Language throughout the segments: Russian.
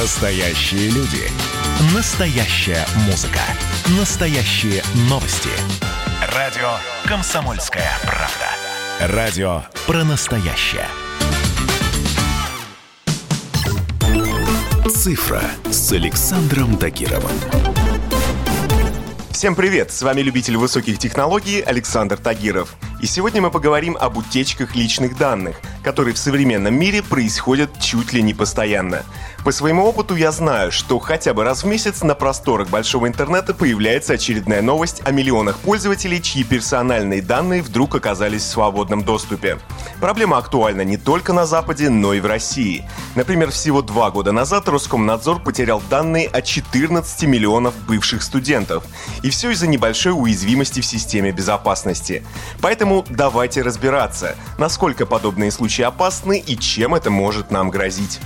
Настоящие люди. Настоящая музыка. Настоящие новости. Радио «Комсомольская правда». Радио про настоящее. «Цифра» с Александром Тагировым. Всем привет! С вами любитель высоких технологий Александр Тагиров. И сегодня мы поговорим об утечках личных данных, которые в современном мире происходят чуть ли не постоянно. По своему опыту я знаю, что хотя бы раз в месяц на просторах большого интернета появляется очередная новость о миллионах пользователей, чьи персональные данные вдруг оказались в свободном доступе. Проблема актуальна не только на Западе, но и в России. Например, всего два года назад Роскомнадзор потерял данные о 14 миллионов бывших студентов. И все из-за небольшой уязвимости в системе безопасности. Поэтому давайте разбираться, насколько подобные случаи опасны и чем это может нам грозить.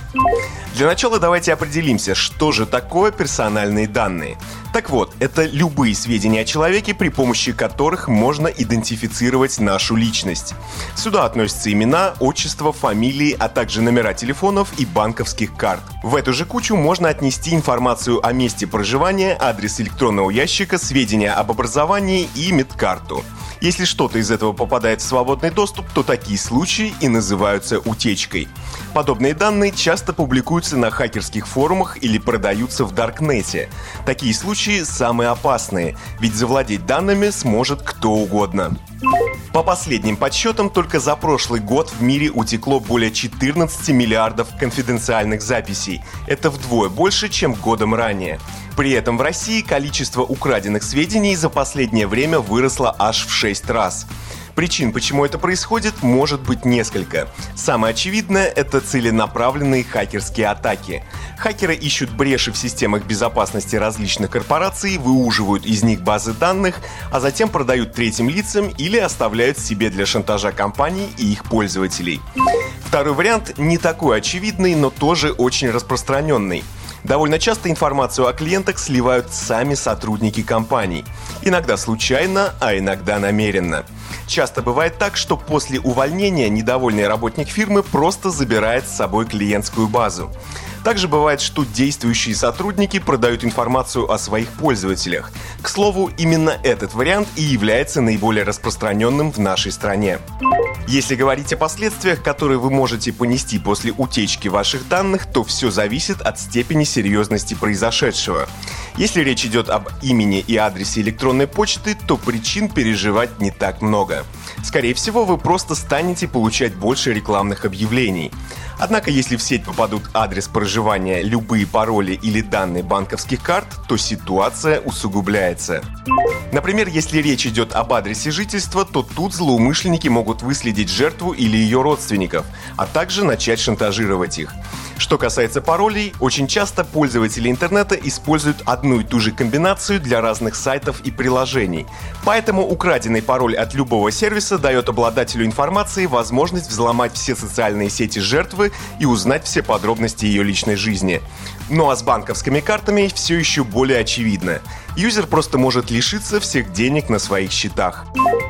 Для начала давайте определимся, что же такое персональные данные. Так вот, это любые сведения о человеке, при помощи которых можно идентифицировать нашу личность. Сюда относятся имена, отчество, фамилии, а также номера телефонов и банковских карт. В эту же кучу можно отнести информацию о месте проживания, адрес электронного ящика, сведения об образовании и медкарту. Если что-то из этого попадает в свободный доступ, то такие случаи и называются утечкой. Подобные данные часто публикуются на хакерских форумах или продаются в Даркнете. Такие случаи самые опасные, ведь завладеть данными сможет кто угодно. По последним подсчетам, только за прошлый год в мире утекло более 14 миллиардов конфиденциальных записей. Это вдвое больше, чем годом ранее. При этом в России количество украденных сведений за последнее время выросло аж в 6 раз. Причин, почему это происходит, может быть несколько. Самое очевидное – это целенаправленные хакерские атаки. Хакеры ищут бреши в системах безопасности различных корпораций, выуживают из них базы данных, а затем продают третьим лицам или оставляют себе для шантажа компаний и их пользователей. Второй вариант не такой очевидный, но тоже очень распространенный – Довольно часто информацию о клиентах сливают сами сотрудники компаний. Иногда случайно, а иногда намеренно. Часто бывает так, что после увольнения недовольный работник фирмы просто забирает с собой клиентскую базу. Также бывает, что действующие сотрудники продают информацию о своих пользователях. К слову, именно этот вариант и является наиболее распространенным в нашей стране. Если говорить о последствиях, которые вы можете понести после утечки ваших данных, то все зависит от степени серьезности произошедшего. Если речь идет об имени и адресе электронной почты, то причин переживать не так много. Скорее всего, вы просто станете получать больше рекламных объявлений. Однако, если в сеть попадут адрес проживания, любые пароли или данные банковских карт, то ситуация усугубляется. Например, если речь идет об адресе жительства, то тут злоумышленники могут выследить жертву или ее родственников, а также начать шантажировать их. Что касается паролей, очень часто пользователи интернета используют одну и ту же комбинацию для разных сайтов и приложений. Поэтому украденный пароль от любого сервиса дает обладателю информации возможность взломать все социальные сети жертвы и узнать все подробности ее личной жизни. Ну а с банковскими картами все еще более очевидно. Юзер просто может лишиться всех денег на своих счетах.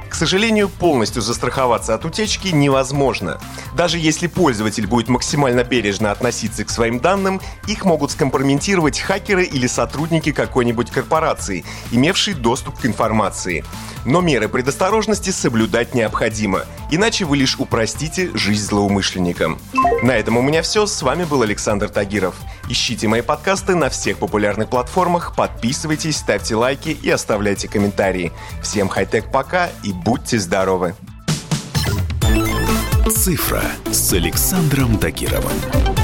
К сожалению, полностью застраховаться от утечки невозможно. Даже если пользователь будет максимально бережно относиться к своим данным, их могут скомпрометировать хакеры или сотрудники какой-нибудь корпорации, имевшие доступ к информации. Но меры предосторожности соблюдать необходимо, иначе вы лишь упростите жизнь злоумышленникам. На этом у меня все. С вами был Александр Тагиров. Ищите мои подкасты на всех популярных платформах, подписывайтесь, ставьте лайки и оставляйте комментарии. Всем хай-тек пока и будьте здоровы! «Цифра» с Александром Тагировым.